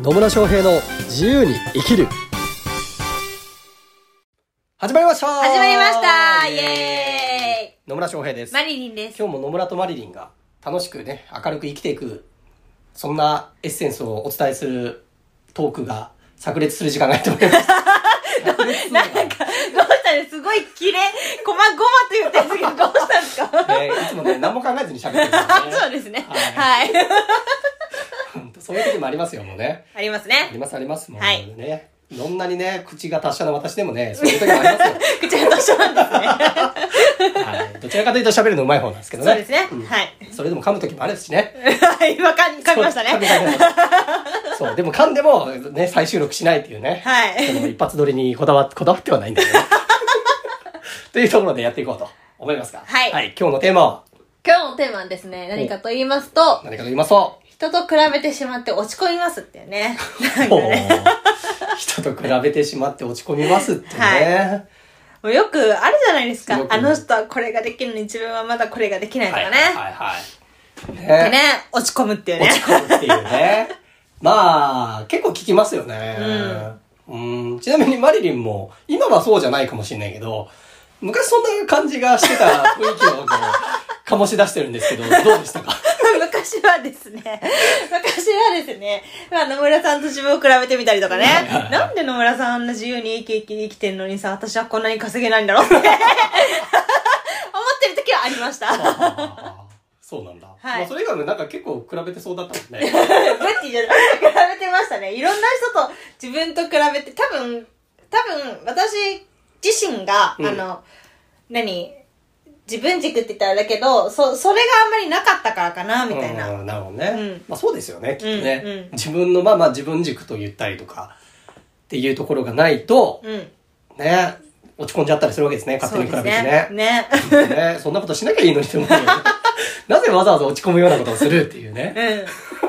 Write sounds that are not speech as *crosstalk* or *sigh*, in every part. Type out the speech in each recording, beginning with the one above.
野村翔平の自由に生きる。始まりました。始まりました。イエ野村翔平です。ーイマリリンです。今日も野村とマリリンが楽しくね明るく生きていくそんなエッセンスをお伝えするトークが炸裂する時間がやってまいります。*laughs* なんか、どうしたんですすごい綺麗、ごまごまと言ったんですけど、どうしたんですか？ね、いつもね何も考えずに喋ってるんですよね。*laughs* そうですね。はいそういう時もありますよもうねありますあねり。ますありますもうはいねどんなにね口が達者な私でもねそういう時もありますよ *laughs* 口が達者なんですね。はい、どちらかというと喋るの上手い方なんですけどね。そうですね。んはい。それでも噛む時もあるしね。はい、今か噛みましたね。そう噛み噛みそう、でも噛んでもね、再収録しないっていうね。はいその一発撮りにこだわ、こだわってはないんだけどね。*laughs* というところでやっていこうと思いますが。はいはい、今日のテーマは？今日のテーマはですね、何かと言いますと、何かと言いますと、人と比べてしまって落ち込みますってね。*laughs* なんかほうね。*laughs* 人と比べてしまって落ち込みますってね。もうよくあるじゃないですかあの人はこれができるのに自分はまだこれができないとはい、かね。はい、はい。でねね、落ち込むっていうね落。ち込むっていうね。まあ、結構聞きますよね。うん。ちなみにマリリンも、今はそうじゃないかもしれないけど、昔そんな感じがしてた雰囲気を醸し出してるんですけど、どうでしたか？*laughs* 昔はですね、*laughs* 昔はですね、まあ野村さんと自分を比べてみたりとかね *laughs* なんで野村さんあんな自由に生き生き生きてんのにさ、私はこんなに稼げないんだろうって思ってる時はありました。そうなんだ。はいまあそれ以外もなんか結構比べてそうだったもんね。ブッティじゃない、比べてましたね。いろんな人と自分と比べて、多分、多分私自身が、うんあの、何？自分軸って言ったらあれだけど、そ、それがあんまりなかったからかな、みたいな。うんなるほどね。うんまあそうですよね、きっとね。うんうん自分のまあまあ自分軸と言ったりとか、っていうところがないと、うん。ね、落ち込んじゃったりするわけですね、勝手に比べてね。ね。ね、そんなことしなきゃいいのにって思うよね。*laughs* なぜわざわざ落ち込むようなことをするっていうね。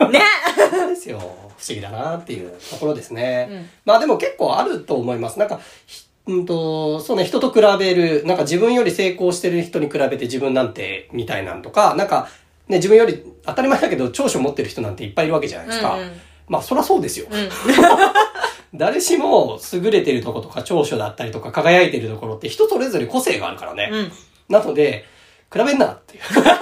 うん。ね。*laughs* ですよ。不思議だなっていうところですね。うんまあでも結構あると思います。なんか、ひうんと、そうね、人と比べる、なんか自分より成功してる人に比べて自分なんて、みたいなんとか、なんか、ね、自分より当たり前だけど長所持ってる人なんていっぱいいるわけじゃないですか。うんうんまあそりゃそうですよ。うん。*laughs* 誰しも優れてるとことか長所だったりとか輝いてるところって人それぞれ個性があるからね。うん。なので、比べんなっていう。*laughs* 比べんな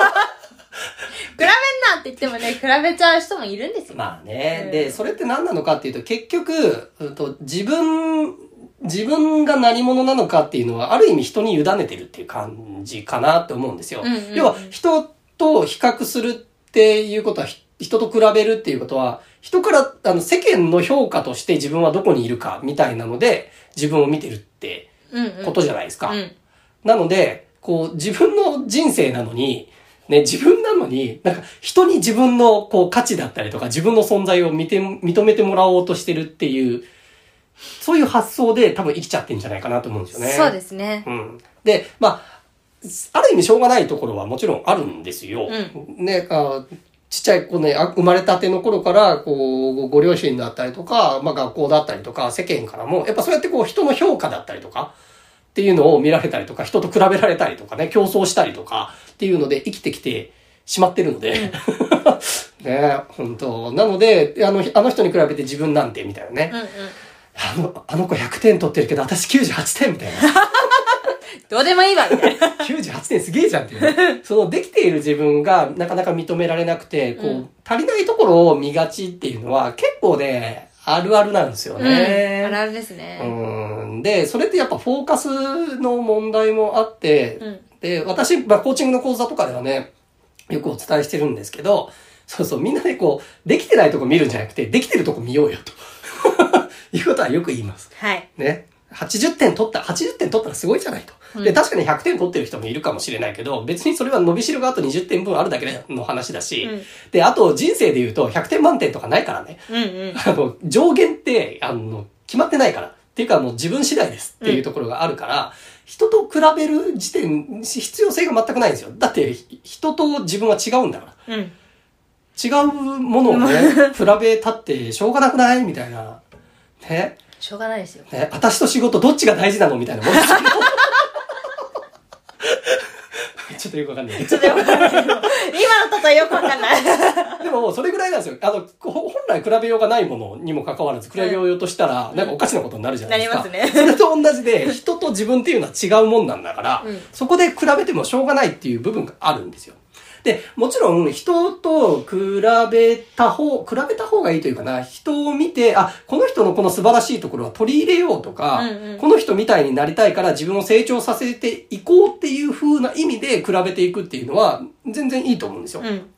って言ってもね、比べちゃう人もいるんですよ。まあね、うんで、それって何なのかっていうと、結局、うんと自分、自分が何者なのかっていうのは、ある意味人に委ねてるっていう感じかなって思うんですよ。うんうんうん要は、人と比較するっていうことは、ひ人と比べるっていうことは、人から、あの、世間の評価として自分はどこにいるかみたいなので、自分を見てるってうんうん。ことじゃないですか。うん。なので、こう、自分の人生なのに、ね、自分なのに、なんか、人に自分の、こう、価値だったりとか、自分の存在を見て、認めてもらおうとしてるっていう、そういう発想で多分生きちゃってんじゃないかなと思うんですよね。そうですね。うん。で、まあ、ある意味しょうがないところはもちろんあるんですよ。うね、あちっちゃい子ね、あ生まれたての頃から、こう、ご両親だったりとか、まあ学校だったりとか、世間からも、やっぱそうやってこう人の評価だったりとか、っていうのを見られたりとか、人と比べられたりとかね、競争したりとか、っていうので生きてきてしまってるので、*laughs* ね、本当なので、あの、あの人に比べて自分なんて、みたいなね。うんうん。あの、あの子100点取ってるけど、私98点みたいな。*laughs* どうでもいいわ、みたいな。*laughs* 98点すげえじゃんっていうね。そのできている自分がなかなか認められなくて、こう、うん足りないところを見がちっていうのは結構ね、あるあるなんですようん。ね。あるあるですね。うん。で、それってやっぱフォーカスの問題もあって、うんで、私、まあ、コーチングの講座とかではね、よくお伝えしてるんですけど、そうそう、みんなでこう、できてないとこ見るんじゃなくて、できてるとこ見ようよ、と *laughs* いうことはよく言います。はい。ね。80点取った、80点取ったらすごいじゃないと。で、確かに100点取ってる人もいるかもしれないけど、別にそれは伸びしろがあと20点分あるだけの話だし、うんで、あと人生で言うと100点満点とかないからね。うんうん。*laughs* あの、上限って、あの、決まってないから。っていうかもう自分次第ですっていうところがあるから、人と比べる時点、必要性が全くないんですよ。だって、ひ人と自分は違うんだから。うん。違うものをね、*laughs* 比べたってしょうがなくない？みたいな。ね？しょうがないですよ。ね、私と仕事どっちが大事なの？みたいなもんですよ。*laughs* ちょっとよくわかんないけちょっとよくわかんない。今の例えよくわかんない。ど。*laughs* でも、それぐらいなんですよ。あの、こ本来比べようがないものにもかかわらず、比べようとしたら、なんかおかしなことになるじゃないですか。なりますねそれと同じで、人と自分っていうのは違うもんなんだから、うんそこで比べてもしょうがないっていう部分があるんですよ。で、もちろん人と比べた方、比べた方がいいというかな、人を見て、あ、この人のこの素晴らしいところは取り入れようとか、うんうんこの人みたいになりたいから自分を成長させていこうっていう風な意味で比べていくっていうのは全然いいと思うんですよ。うん。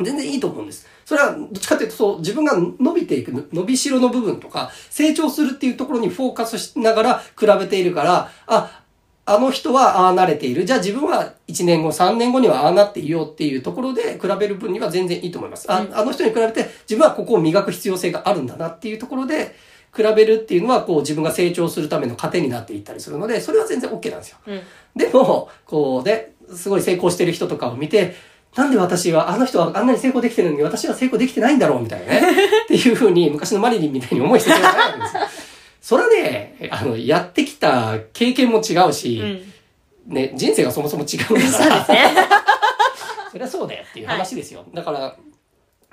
全然いいと思うんです。それは、どっちかというと、そう、自分が伸びていく、伸びしろの部分とか、成長するっていうところにフォーカスしながら比べているから、あ、あの人はああなれている。じゃあ自分は1年後、3年後にはああなっていようっていうところで比べる分には全然いいと思います。あ,、あの人に比べて自分はここを磨く必要性があるんだなっていうところで、比べるっていうのは、こう自分が成長するための糧になっていったりするので、それは全然 OK なんですよ。うん。でも、こうで、すごい成功してる人とかを見て、なんで私は、あの人はあんなに成功できてるのに私は成功できてないんだろうみたいなね。*laughs* っていうふうに、昔のマリリンみたいに思いしてしまうんですよ。それはね、あの、やってきた経験も違うし、うん。ね、人生がそもそも違うから。そうですね。*laughs* そりゃそうだよっていう話ですよ。だから、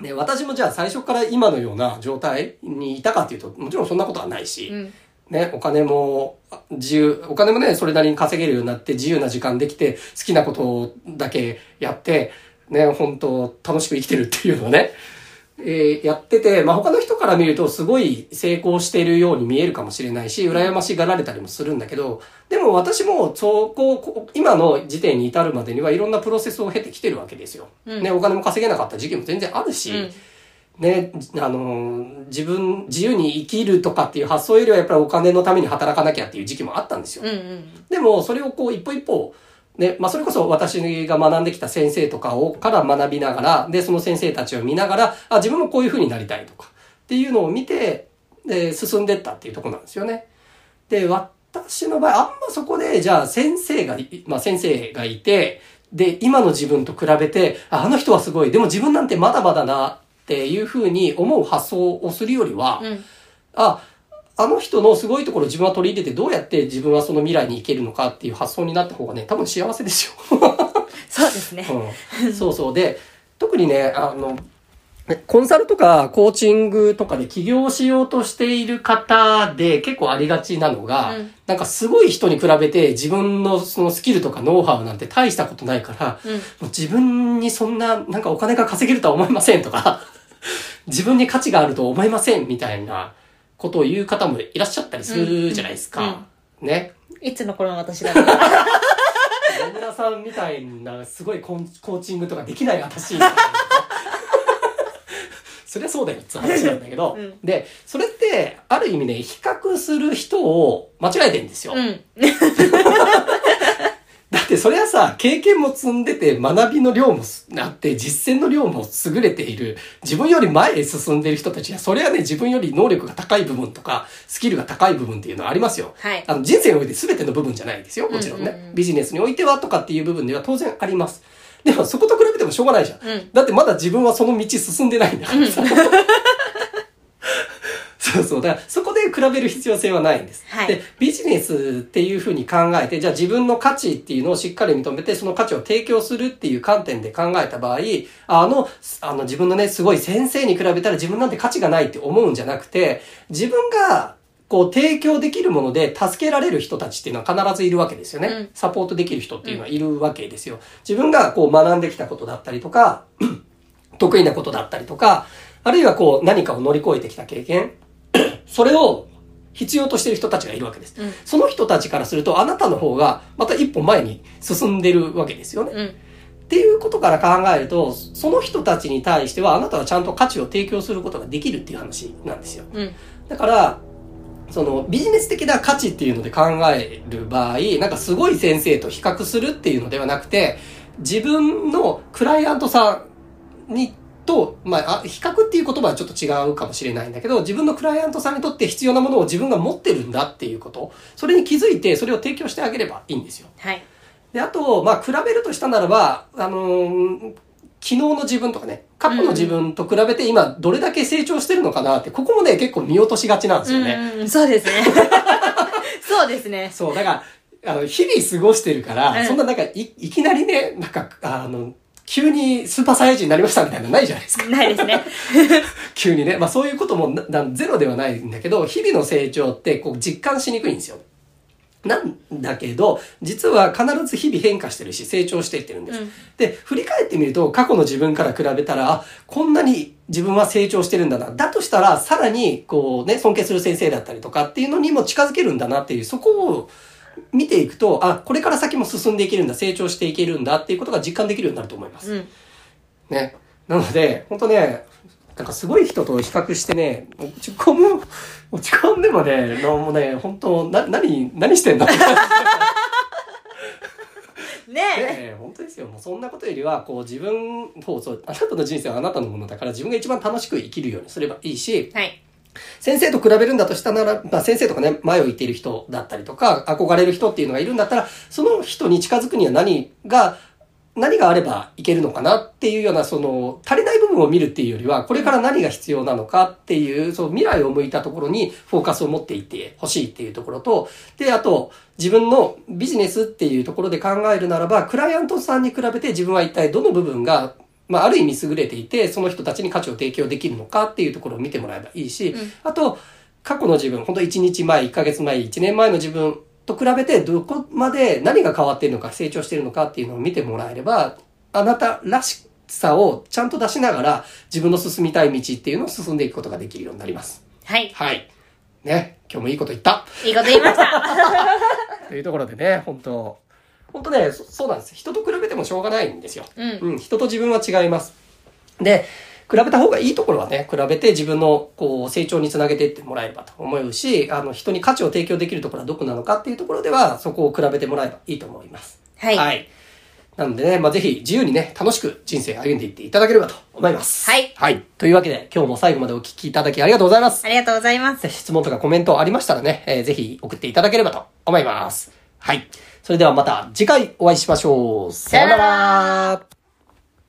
ね、私もじゃあ最初から今のような状態にいたかっていうと、もちろんそんなことはないし、うん。ね、お金もあ自由、お金もね、それなりに稼げるようになって自由な時間できて、好きなことだけやって、ね、本当楽しく生きてるっていうのをね、えーやってて、まあ、他の人から見るとすごい成功しているように見えるかもしれないし、羨ましがられたりもするんだけど、でも私もそこ、こ今の時点に至るまでにはいろんなプロセスを経てきてるわけですよ。うんね、お金も稼げなかった時期も全然あるし、うんね、あのー自分、自由に生きるとかっていう発想よりはやっぱりお金のために働かなきゃっていう時期もあったんですよ。うんうん。でも、それをこう一歩一歩、ね、まあそれこそ私が学んできた先生とかを、から学びながら、で、その先生たちを見ながら、あ、自分もこういう風になりたいとか、っていうのを見て、で、進んでったっていうところなんですよね。で、私の場合、あんまそこで、じゃあ先生がい、まあ先生がいて、で、今の自分と比べて、ああの人はすごい、でも自分なんてまだまだなっていう風に思う発想をするよりは、うん。あ、あの人のすごいところを自分は取り入れてどうやって自分はその未来に行けるのかっていう発想になった方がね、多分幸せですよ。*laughs* そうですね。うん、そうそう。で、特にね、あの、ねコンサルとかコーチングとかで起業しようとしている方で結構ありがちなのが、うんなんかすごい人に比べて自分のそのスキルとかノウハウなんて大したことないから、うんもう自分にそんななんかお金が稼げるとは思いませんとか、*laughs* 自分に価値があると思いませんみたいなことを言う方もいらっしゃったりするじゃないですか。ね。いつの頃の私だろう。野村さんみたいなすごいコーチングとかできない私 *laughs* そりゃそうだよって話なんだけど、うんでそれってある意味ね比較する人を間違えてんですよ、うん。*laughs* だってそれはさ経験も積んでて学びの量もあって実践の量も優れている自分より前へ進んでいる人たちはそれはね自分より能力が高い部分とかスキルが高い部分っていうのはありますよはい。あの人生において全ての部分じゃないですよ。もちろんね。うんうんうんビジネスにおいてはとかっていう部分では当然あります。でもそこと比べてもしょうがないじゃん。うんだってまだ自分はその道進んでないんだからさ。*laughs* そうそう。だからそこで比べる必要性はないんです。はいで、ビジネスっていうふうに考えて、じゃあ自分の価値っていうのをしっかり認めて、その価値を提供するっていう観点で考えた場合、あの、あの自分のね、すごい先生に比べたら自分なんて価値がないって思うんじゃなくて、自分がこう提供できるもので助けられる人たちっていうのは必ずいるわけですよね。うんサポートできる人っていうのはいるわけですよ。自分がこう学んできたことだったりとか、*clears throat* 得意なことだったりとか、あるいはこう何かを乗り越えてきた経験、それを必要としている人たちがいるわけです。うんその人たちからすると、あなたの方がまた一歩前に進んでるわけですよね。うん。っていうことから考えると、その人たちに対してはあなたはちゃんと価値を提供することができるっていう話なんですよ。うん。だから、そのビジネス的な価値っていうので考える場合、なんかすごい先生と比較するっていうのではなくて、自分のクライアントさんにと、まあ、あ比較っていう言葉はちょっと違うかもしれないんだけど、自分のクライアントさんにとって必要なものを自分が持ってるんだっていうこと、それに気づいてそれを提供してあげればいいんですよ。はい。で、あと、まあ、比べるとしたならば、あのー昨日の自分とかね、過去の自分と比べて今どれだけ成長してるのかなって、ここもね、結構見落としがちなんですよね。うん。そうですね。*laughs* そうですね。そう、だから、あの、日々過ごしてるから、うんそんななんかい、いきなりね、なんか、あの、急にスーパーサイヤ人になりましたみたいなのないじゃないですか。ないですね。*laughs* 急にね。まあそういうこともゼロではないんだけど、日々の成長ってこう実感しにくいんですよ。なんだけど、実は必ず日々変化してるし、成長していってるんです。うんで、振り返ってみると、過去の自分から比べたら、あ、こんなに自分は成長してるんだな。だとしたら、さらに、こうね、尊敬する先生だったりとかっていうのにも近づけるんだなっていう、そこを見ていくと、あ、これから先も進んでいけるんだ、成長していけるんだっていうことが実感できるようになると思います。うん。ね。なので、本当ね、なんかすごい人と比較してね、落ち込む、落ち込んでもね、のもうね、本当な、何、何してんだ *laughs* ねえ。ね本当ですよ。もうそんなことよりは、こう自分、そうそう、あなたの人生はあなたのものだから自分が一番楽しく生きるようにすればいいし、はい。先生と比べるんだとしたなら、まあ先生とかね、前を行っている人だったりとか、憧れる人っていうのがいるんだったら、その人に近づくには何が、何があればいけるのかなっていうような、その、足りない部分を見るっていうよりは、これから何が必要なのかっていう、その未来を向いたところにフォーカスを持っていってほしいっていうところと、で、あと、自分のビジネスっていうところで考えるならば、クライアントさんに比べて自分は一体どの部分がまあ、ある意味優れていて、その人たちに価値を提供できるのかっていうところを見てもらえばいいし、うんあと、過去の自分、本当1日前、1ヶ月前、1年前の自分と比べて、どこまで何が変わっているのか、成長しているのかっていうのを見てもらえれば、あなたらしさをちゃんと出しながら、自分の進みたい道っていうのを進んでいくことができるようになります。はい。はい。ね。今日もいいこと言った。いいこと言いました。*laughs* というところでね、本当本当ね、そそうなんです。人と比べてもしょうがないんですよ。うん。うん、人と自分は違います。で、比べた方がいいところはね、比べて自分のこう成長につなげていってもらえればと思うし、あの人に価値を提供できるところはどこなのかっていうところでは、そこを比べてもらえばいいと思います。はい。はい。なのでね、まあ、ぜひ自由にね、楽しく人生歩んでいっていただければと思います。はいはい。というわけで、今日も最後までお聞きいただきありがとうございます。ありがとうございます。質問とかコメントありましたらね、えーぜひ送っていただければと思います。はい。それではまた次回お会いしましょう。さよなら。